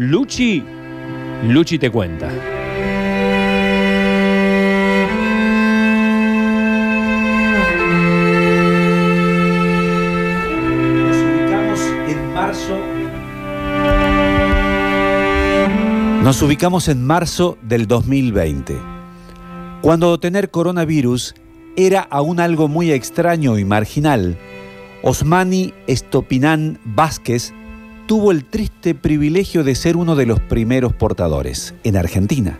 Luchi, Luchi te cuenta. Nos ubicamos en marzo. Nos ubicamos en marzo del 2020, cuando tener coronavirus era aún algo muy extraño y marginal. Osmani Estopinán Vázquez tuvo el triste privilegio de ser uno de los primeros portadores en Argentina.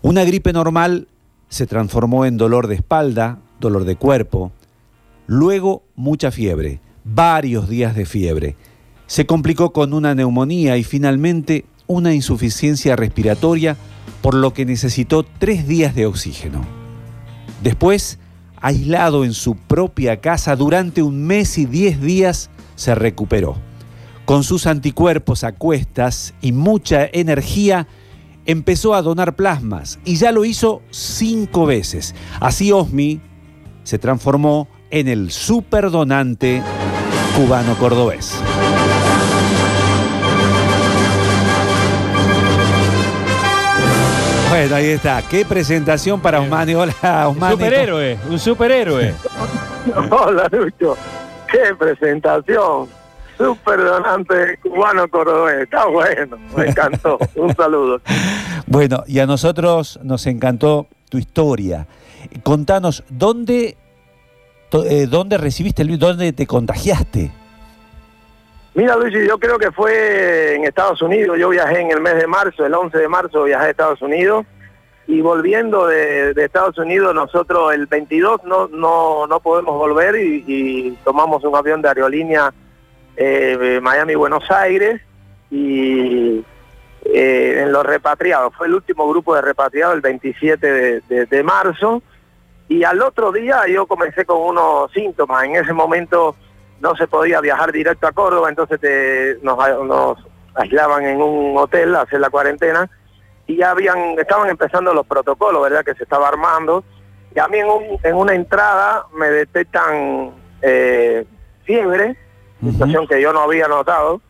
Una gripe normal se transformó en dolor de espalda, dolor de cuerpo, luego mucha fiebre, varios días de fiebre. Se complicó con una neumonía y finalmente una insuficiencia respiratoria, por lo que necesitó tres días de oxígeno. Después, aislado en su propia casa durante un mes y diez días, se recuperó. Con sus anticuerpos a cuestas y mucha energía, empezó a donar plasmas y ya lo hizo cinco veces. Así Osmi se transformó en el superdonante cubano cordobés. Bueno, ahí está. Qué presentación para Osmani. Hola, Osmani. Un superhéroe, un superhéroe. Hola, Lucho. Qué presentación. Super donante cubano cordobés. Está bueno. Me encantó. Un saludo. Bueno, y a nosotros nos encantó tu historia. Contanos, ¿dónde, eh, dónde recibiste el virus? ¿Dónde te contagiaste? Mira, Luigi, yo creo que fue en Estados Unidos. Yo viajé en el mes de marzo, el 11 de marzo viajé a Estados Unidos. Y volviendo de, de Estados Unidos, nosotros el 22 no, no, no podemos volver y, y tomamos un avión de aerolínea eh, Miami-Buenos Aires y eh, en los repatriados. Fue el último grupo de repatriados el 27 de, marzo. Y al otro día yo comencé con unos síntomas. En ese momento no se podía viajar directo a Córdoba, entonces te- nos, aislaban en un hotel hacer la cuarentena y ya habían, estaban empezando los protocolos, ¿verdad? Que se estaba armando. Y a mí en, un- en una entrada me detectan eh, fiebre, situación que yo no había notado,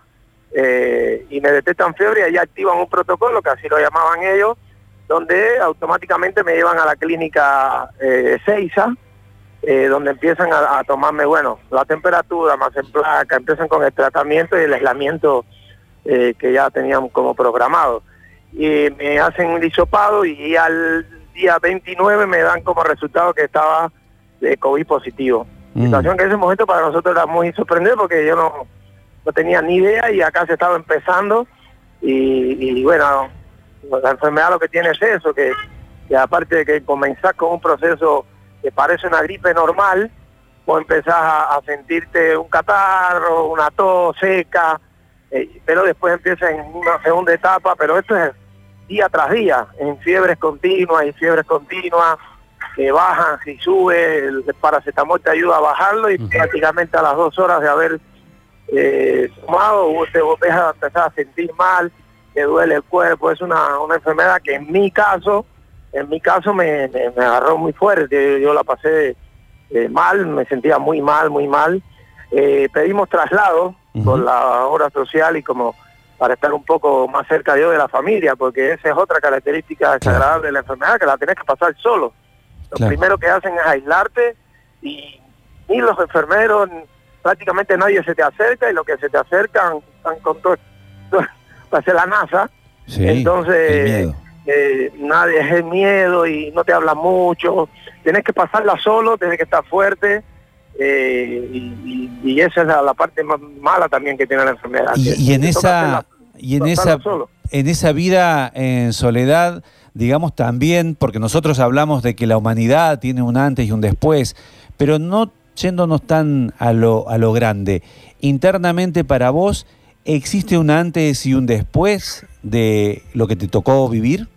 eh, y me detectan fiebre y ahí activan un protocolo, que así lo llamaban ellos, donde automáticamente me llevan a la clínica eh, Seiza, eh, donde empiezan a, a tomarme, bueno, la temperatura, más en placa, empiezan con el tratamiento y el aislamiento eh, que ya tenían como programado. Y me hacen un disopado y al día 29 me dan como resultado que estaba de COVID positivo. Mm. Situación que en ese momento para nosotros era muy sorprendente porque yo no, no tenía ni idea y acá se estaba empezando y, bueno, la enfermedad lo que tiene es eso, que, que aparte de que comenzás con un proceso que parece una gripe normal, vos empezás a, a sentirte un catarro, una tos seca, eh, pero después empieza en una segunda etapa, pero esto es día tras día, en fiebres continuas y fiebres continuas, que bajan, si sube, el paracetamol te ayuda a bajarlo y prácticamente a las dos horas de haber eh, vos te vos empiezas a empezar a sentir mal, te duele el cuerpo, es una, una enfermedad que en mi caso, en mi caso me, me- me agarró muy fuerte, yo la pasé eh, mal, me sentía muy mal, muy mal. Eh, pedimos traslado por la obra social y como para estar un poco más cerca yo de la familia, porque esa es otra característica desagradable de la enfermedad, que la tenés que pasar solo. Lo Claro. primero que hacen es aislarte y ni los enfermeros, prácticamente nadie se te acerca y los que se te acercan están con todo, ser la NASA. Sí, Entonces, eh, nadie es el miedo y no te habla mucho. Tienes que pasarla solo, tienes que estar fuerte. eh, y, y- y esa es la, la parte más mala también que tiene la enfermedad. Y, y en esa, hacerla- y en esa, solo. en esa vida en soledad, digamos también, porque nosotros hablamos de que la humanidad tiene un antes y un después, pero no yéndonos tan a lo, a lo grande. Internamente para vos, ¿existe un antes y un después de lo que te tocó vivir?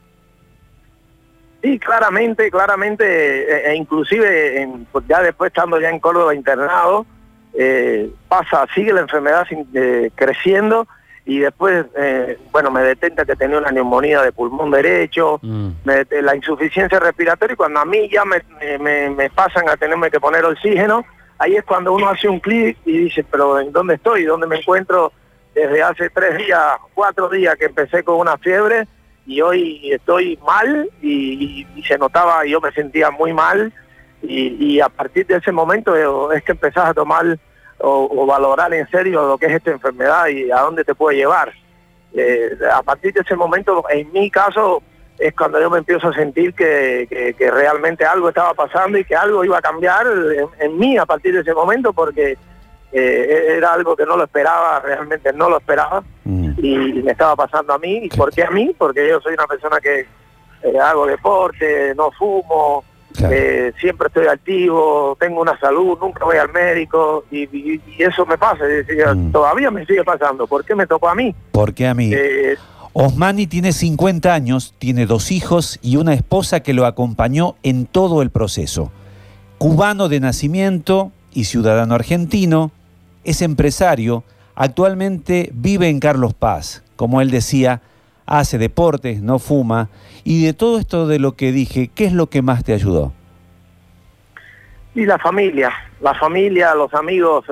Sí, claramente, claramente, eh, e inclusive en- pues ya después estando ya en Córdoba internado, eh, pasa, sigue la enfermedad eh, creciendo y después, eh, bueno, me detecta que tenía una neumonía de pulmón derecho, me det- la insuficiencia respiratoria y cuando a mí ya me, me- pasan a tenerme que poner oxígeno, ahí es cuando uno hace un clic y dice, pero ¿en dónde estoy? ¿Dónde me encuentro? desde hace tres días, cuatro días que empecé con una fiebre y hoy estoy mal y, se notaba, yo me sentía muy mal y, a partir de ese momento es que empezás a tomar o, valorar en serio lo que es esta enfermedad y a dónde te puede llevar. Eh, a partir de ese momento, en mi caso, es cuando yo me empiezo a sentir que, realmente algo estaba pasando y que algo iba a cambiar en, mí a partir de ese momento porque eh, era algo que no lo esperaba, realmente no lo esperaba mm. y, me estaba pasando a mí. ¿Y por qué a mí? Porque yo soy una persona que eh, hago deporte, no fumo, eh, siempre estoy activo, tengo una salud, nunca voy al médico y, eso me pasa. Mm. Todavía me sigue pasando. ¿Por qué me tocó a mí? ¿Por qué a mí? Osmani tiene 50 años, tiene dos hijos y una esposa que lo acompañó en todo el proceso. Cubano de nacimiento y ciudadano argentino, es empresario, actualmente vive en Carlos Paz. Como él decía, hace deportes, no fuma. Y de todo esto de lo que dije, ¿qué es lo que más te ayudó? Y la familia, la familia, los amigos,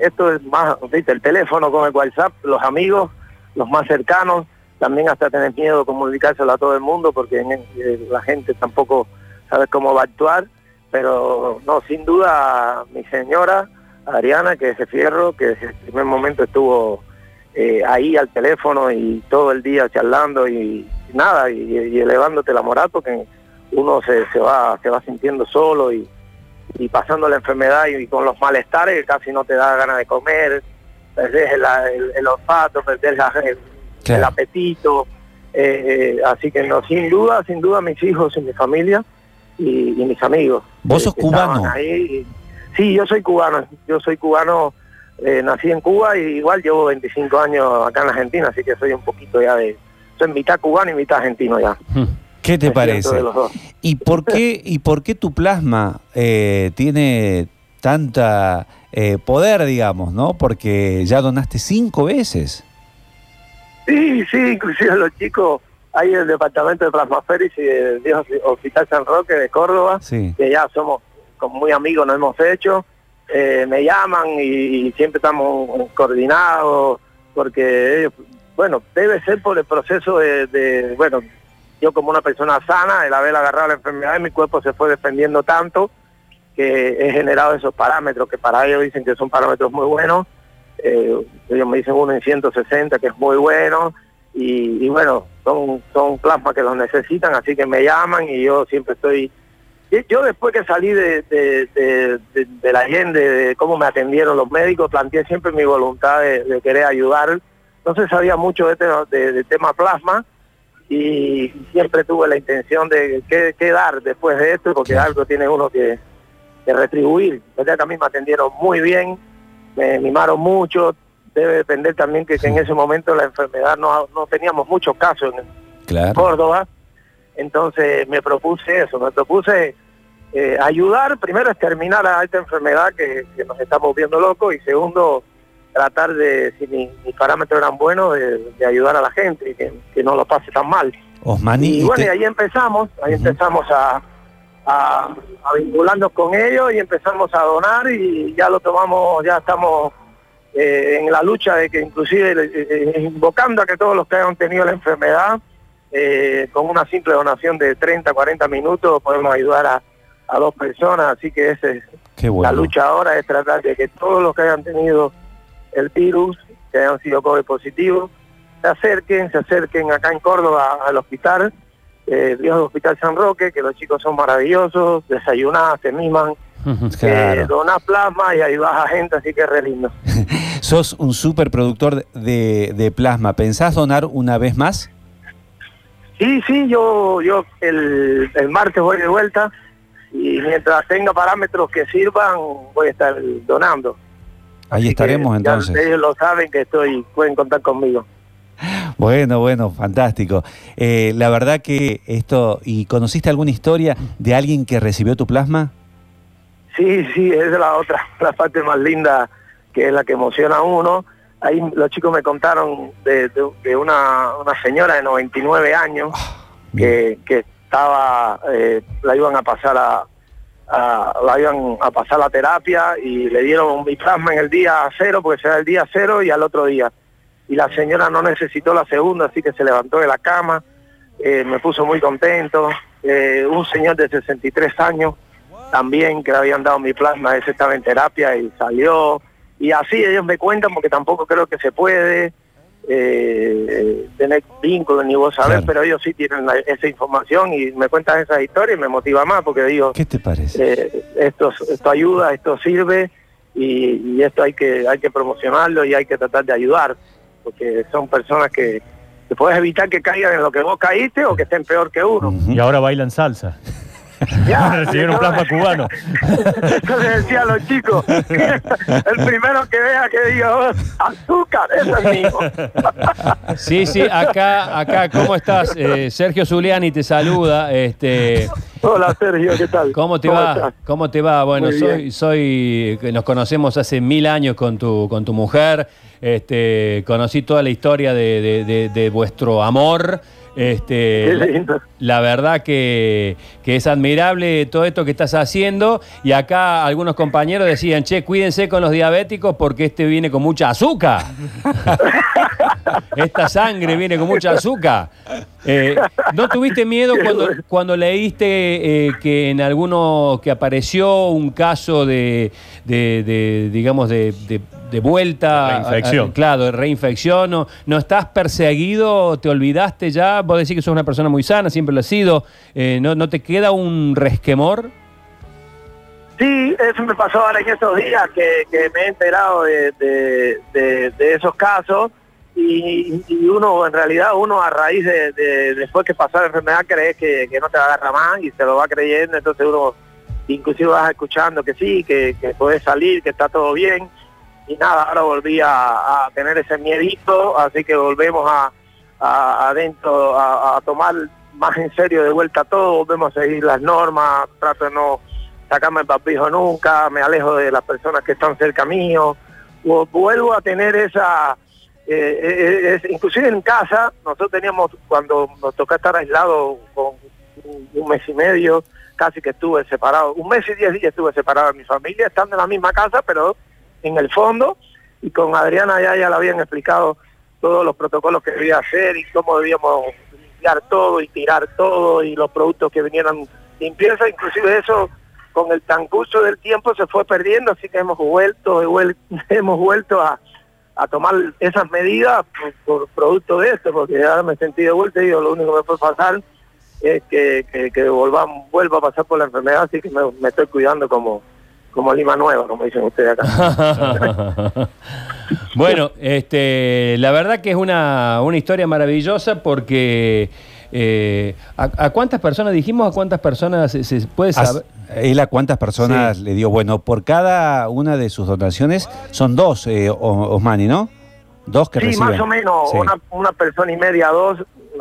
esto es más, ¿viste? el teléfono con el WhatsApp, los amigos, los más cercanos, también hasta tener miedo de comunicárselo a todo el mundo porque eh, la gente tampoco sabe cómo va a actuar, pero no, sin duda mi señora Ariana, que es fierro, que desde el primer momento estuvo eh, ahí al teléfono y todo el día charlando y, nada, y, elevándote la moral porque uno se, se, va se va sintiendo solo y, y pasando la enfermedad y, con los malestares casi no te da ganas de comer, perdés el, el, olfato, perdés la, el apetito. Eh, eh, así que no, sin duda, sin duda mis hijos y mi familia y, mis amigos. ¿Vos sos cubano? sí, yo soy cubano, yo soy cubano, eh, nací en Cuba y igual llevo 25 años acá en Argentina, así que soy un poquito ya de, soy mitad cubano y mitad argentino ya. Hmm. ¿Qué te parece? ¿Y por qué, ¿Y por qué tu plasma tiene tanta poder, digamos, no? Porque ya donaste cinco veces. Sí, sí, inclusive los chicos, hay el departamento de plasmaféris y el viejo Hospital San Roque de Córdoba, que ya somos como muy amigos, nos hemos hecho, eh, me llaman y, siempre estamos coordinados, porque ellos, bueno, debe ser por el proceso de, bueno, yo como una persona sana, el haber agarrado la enfermedad, mi cuerpo se fue defendiendo tanto que he generado esos parámetros, que para ellos dicen que son parámetros muy buenos, eh, ellos me dicen uno en 160 que es muy bueno y, bueno, son, son plasmas que los necesitan, así que me llaman y yo siempre estoy... Yo después que salí de, de, la gente, de cómo me atendieron los médicos, planteé siempre mi voluntad de, querer ayudar. No se sabía mucho de, tema plasma y siempre tuve la intención de qué, dar después de esto, porque algo tiene uno que, retribuir. que a mí me atendieron muy bien, me mimaron mucho, debe depender también que, en ese momento la enfermedad no, no teníamos muchos casos en Córdoba, entonces me propuse eso, me propuse eh, ayudar, primero a exterminar a esta enfermedad que, nos estamos viendo locos y segundo tratar de, si mis parámetros eran buenos, de, ayudar a la gente y que, no lo pase tan mal. y bueno, y ahí empezamos, ahí empezamos a, a, vincularnos con ellos y empezamos a donar y ya lo tomamos, ya estamos eh, en la lucha de que inclusive eh, eh, invocando a que todos los que hayan tenido la enfermedad, con una simple donación de 30, 40 minutos podemos ayudar a, dos personas, así que ese, la lucha ahora es tratar de que todos los que hayan tenido el virus, que hayan sido COVID positivos, se acerquen, se acerquen acá en Córdoba al hospital eh, Dios del Hospital San Roque, que los chicos son maravillosos, desayunan, se miman, eh, donas plasma y ahí baja gente, así que es re lindo. Sos un super productor de, plasma, ¿pensás donar una vez más? Sí, sí, yo, yo el, martes voy de vuelta y mientras tenga parámetros que sirvan voy a estar donando. Ahí estaremos entonces. Ellos lo saben que estoy, pueden contar conmigo. Bueno, bueno, fantástico. Eh, la verdad que esto, ¿y conociste alguna historia de alguien que recibió tu plasma? Sí, sí, es la otra, la parte más linda, que es la que emociona a uno. Ahí los chicos me contaron de, una, señora de 99 años ah, que, estaba, eh, la iban a pasar a, la iban a pasar la terapia y le dieron mi plasma en el día cero, porque será el día cero y al otro día y la señora no necesitó la segunda, así que se levantó de la cama, eh, me puso muy contento. Eh, un señor de 63 años también que le habían dado mi plasma, ese estaba en terapia y salió. Y así ellos me cuentan porque tampoco creo que se puede eh, tener vínculos ni vos sabés, Claro. pero ellos sí tienen la- esa información y me cuentan esas historias y me motiva más porque digo, ¿Qué te parece? eh, esto, esto ayuda, esto sirve y, y esto hay que, hay que promocionarlo y hay que tratar de ayudar, porque son personas que, que puedes evitar que caigan en lo que vos caíste o que estén peor que uno. Y ahora bailan salsa. Ya, Recibieron un plasma cubano. Yo les decía a los chicos, el primero que vea que diga "Oh, azúcar, eso es mío. Sí, sí, acá, acá, ¿cómo estás? Eh, Sergio Zuliani te saluda. Este, Hola Sergio, ¿qué tal? ¿Cómo te va? estás? ¿Cómo te va? Bueno, Muy soy, bien. soy, que nos conocemos hace mil años con tu, con tu mujer. Este, conocí toda la historia de, de- de- de vuestro amor. Este, la- verdad que, que es admirable todo esto que estás haciendo. Y acá algunos compañeros decían, che, cuídense con los diabéticos porque este viene con mucha azúcar. Esta sangre viene con mucha azúcar. Eh, ¿No tuviste miedo cuando, cuando leíste eh, que en alguno que apareció un caso de, de- de, digamos, de, de- de vuelta? Reinfección. a- a- claro, de reinfección. ¿No, ¿No estás perseguido? ¿Te olvidaste ya? Vos decís que sos una persona muy sana, siempre lo has sido. Eh, ¿no, ¿No te queda un resquemor? Sí, eso me pasó ahora en estos días que, que me he enterado de, de- de- de esos casos y, y uno, en realidad, uno a raíz de, de- después que pasó la enfermedad cree que, que no te va a agarrar más y se lo va creyendo, entonces uno inclusive vas escuchando que sí, que, que puedes salir, que está todo bien y nada, ahora volví a, tener ese miedito, así que volvemos a, a- adentro a, tomar más en serio de vuelta todo, volvemos a seguir las normas, trato de no sacarme el papijo nunca, me alejo de las personas que están cerca mío, vu- vuelvo a tener esa, eh, eh, es- inclusive en casa, nosotros teníamos, cuando nos tocó estar aislados con un mes y medio, casi que estuve separado, un mes y diez días estuve separado de mi familia, estando en la misma casa, pero en el fondo, y con Adriana ya, ya le habían explicado todos los protocolos que debía hacer y cómo debíamos limpiar todo y tirar todo y los productos que vinieran limpieza, inclusive eso con el transcurso del tiempo se fue perdiendo, así que hemos vuelto, he vuel- hemos vuelto a, tomar esas medidas por, producto de esto, porque ahora me sentí de vuelta y digo, lo único que me puede pasar es que, que, que vuelva a pasar por la enfermedad, así que me estoy cuidando como, como Lima Nueva, como dicen ustedes acá. bueno, este, la verdad que es una, una historia maravillosa porque eh, ¿a, a cuántas personas dijimos? ¿A cuántas personas se, se puede saber? Él a cuántas personas Sí. le dio, bueno, por cada una de sus donaciones son dos, eh, Osmani, ¿no? Dos que Sí, reciben. más o menos, Sí. una, una persona y media, dos,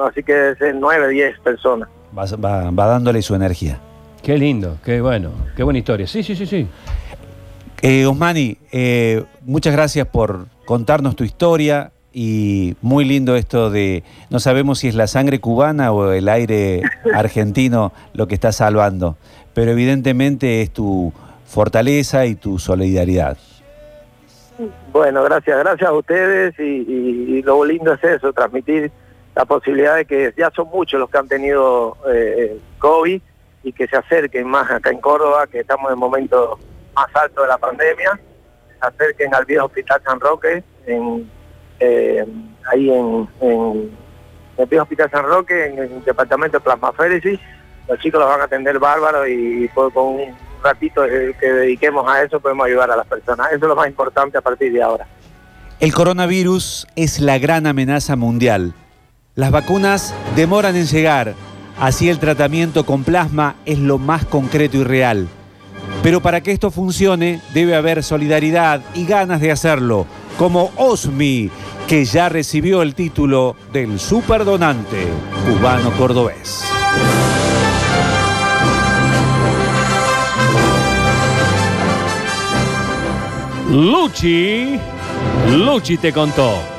así que ser nueve, diez personas. Va, va- va dándole su energía. Qué lindo, qué bueno, qué buena historia. Sí, sí, sí, sí. Eh, Osmani, eh, muchas gracias por contarnos tu historia y muy lindo esto de, no sabemos si es la sangre cubana o el aire argentino lo que está salvando, pero evidentemente es tu fortaleza y tu solidaridad. Bueno, gracias, gracias a ustedes y, y- y lo lindo es eso, transmitir la posibilidad de que ya son muchos los que han tenido eh, COVID y que se acerquen más acá en Córdoba, que estamos en el momento más alto de la pandemia, se acerquen al viejo Hospital San Roque, eh, ahí en, el viejo Hospital San Roque, en el departamento de plasmaféresis, los chicos los van a atender bárbaro y pues, con un ratito que dediquemos a eso podemos ayudar a las personas. Eso es lo más importante a partir de ahora. El coronavirus es la gran amenaza mundial. Las vacunas demoran en llegar, así el tratamiento con plasma es lo más concreto y real. Pero para que esto funcione debe haber solidaridad y ganas de hacerlo, como Osmi, que ya recibió el título del superdonante cubano cordobés. Luchi, Luchi te contó.